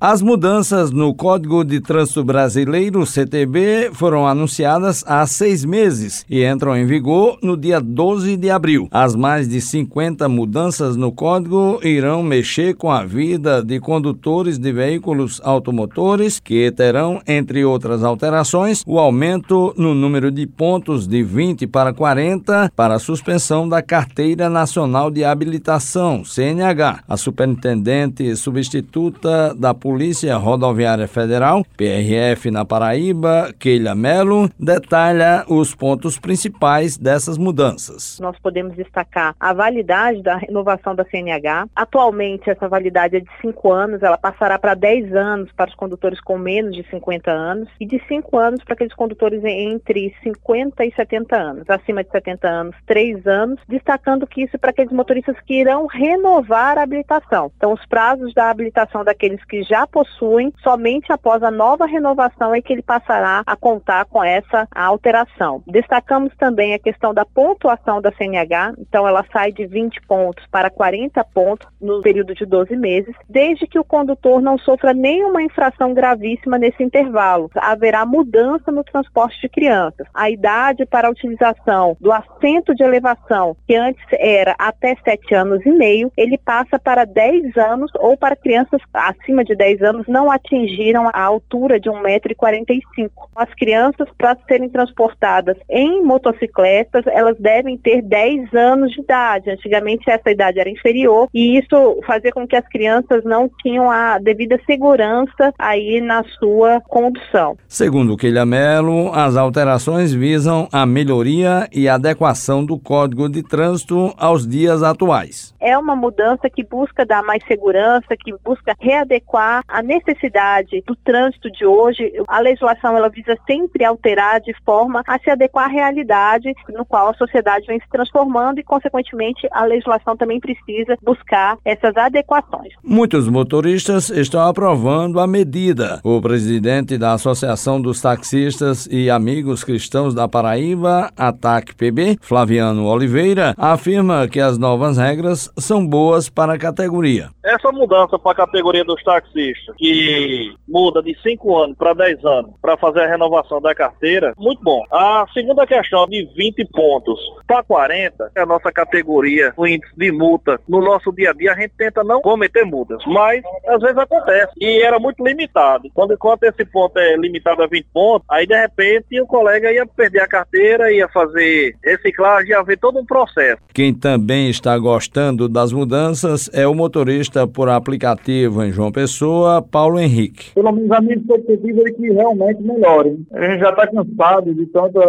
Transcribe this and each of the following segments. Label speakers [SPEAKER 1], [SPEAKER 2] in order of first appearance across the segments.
[SPEAKER 1] As mudanças no Código de Trânsito Brasileiro, CTB, foram anunciadas há seis meses e entram em vigor no dia 12 de abril. As mais de 50 mudanças no código irão mexer com a vida de condutores de veículos automotores, que terão, entre outras alterações, o aumento no número de pontos de 20 para 40 para a suspensão da Carteira Nacional de Habilitação, CNH. A superintendente substituta da Polícia Rodoviária Federal, PRF na Paraíba, Keila Melo, detalha os pontos principais dessas mudanças.
[SPEAKER 2] Nós podemos destacar a validade da renovação da CNH. Atualmente, essa validade é de 5 anos, ela passará para 10 anos para os condutores com menos de 50 anos e de 5 anos para aqueles condutores entre 50 e 70 anos. Acima de 70 anos, 3 anos, destacando que isso é para aqueles motoristas que irão renovar a habilitação. Então, os prazos da habilitação daqueles que já já possuem, somente após a nova renovação é que ele passará a contar com essa alteração. Destacamos também a questão da pontuação da CNH, então ela sai de 20 pontos para 40 pontos no período de 12 meses, desde que o condutor não sofra nenhuma infração gravíssima nesse intervalo. Haverá mudança no transporte de crianças. A idade para a utilização do assento de elevação, que antes era até 7 anos e meio, ele passa para 10 anos ou para crianças acima de 10 10 anos não atingiram a altura de 1,45m. As crianças, para serem transportadas em motocicletas, elas devem ter 10 anos de idade. Antigamente essa idade era inferior e isso fazia com que as crianças não tinham a devida segurança aí na sua condução.
[SPEAKER 1] Segundo Keila Mello, as alterações visam a melhoria e adequação do Código de Trânsito aos dias atuais.
[SPEAKER 2] É uma mudança que busca dar mais segurança, que busca readequar a necessidade do trânsito de hoje. A legislação ela visa sempre alterar de forma a se adequar à realidade no qual a sociedade vem se transformando e, consequentemente, a legislação também precisa buscar essas adequações.
[SPEAKER 1] Muitos motoristas estão aprovando a medida. O presidente da Associação dos Taxistas e Amigos Cristãos da Paraíba, ATAC PB, Flaviano Oliveira, afirma que as novas regras são boas para a categoria.
[SPEAKER 3] Essa mudança para a categoria dos taxistas que muda de 5 anos para 10 anos para fazer a renovação da carteira, muito bom. A segunda questão de 20 pontos para 40, é a nossa categoria, o índice de multa. No nosso dia a dia, a gente tenta não cometer multas, mas às vezes acontece. E era muito limitado. Quando enquanto esse ponto é limitado a 20 pontos, aí de repente o colega ia perder a carteira, ia fazer reciclagem, ia haver todo um processo.
[SPEAKER 1] Quem também está gostando das mudanças é o motorista por aplicativo em João Pessoa Paulo Henrique.
[SPEAKER 4] Pelo menos a minha expectativa é que realmente melhore. A gente já está cansado de tanta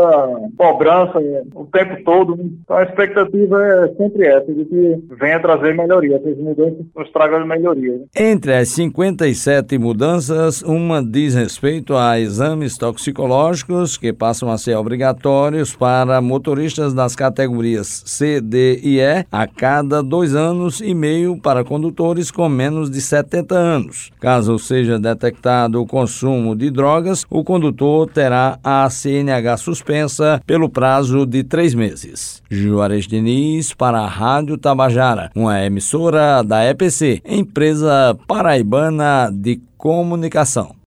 [SPEAKER 4] cobrança o tempo todo. Então a expectativa é sempre essa, de que venha trazer melhoria. Essas mudanças nos tragam melhoria.
[SPEAKER 1] Entre as 57 mudanças, uma diz respeito a exames toxicológicos que passam a ser obrigatórios para motoristas das categorias C, D e E a cada dois anos e meio para condutores com menos de 70 anos. Caso seja detectado o consumo de drogas, o condutor terá a CNH suspensa pelo prazo de três meses. Juarez Diniz para a Rádio Tabajara, uma emissora da EPC, empresa paraibana de comunicação.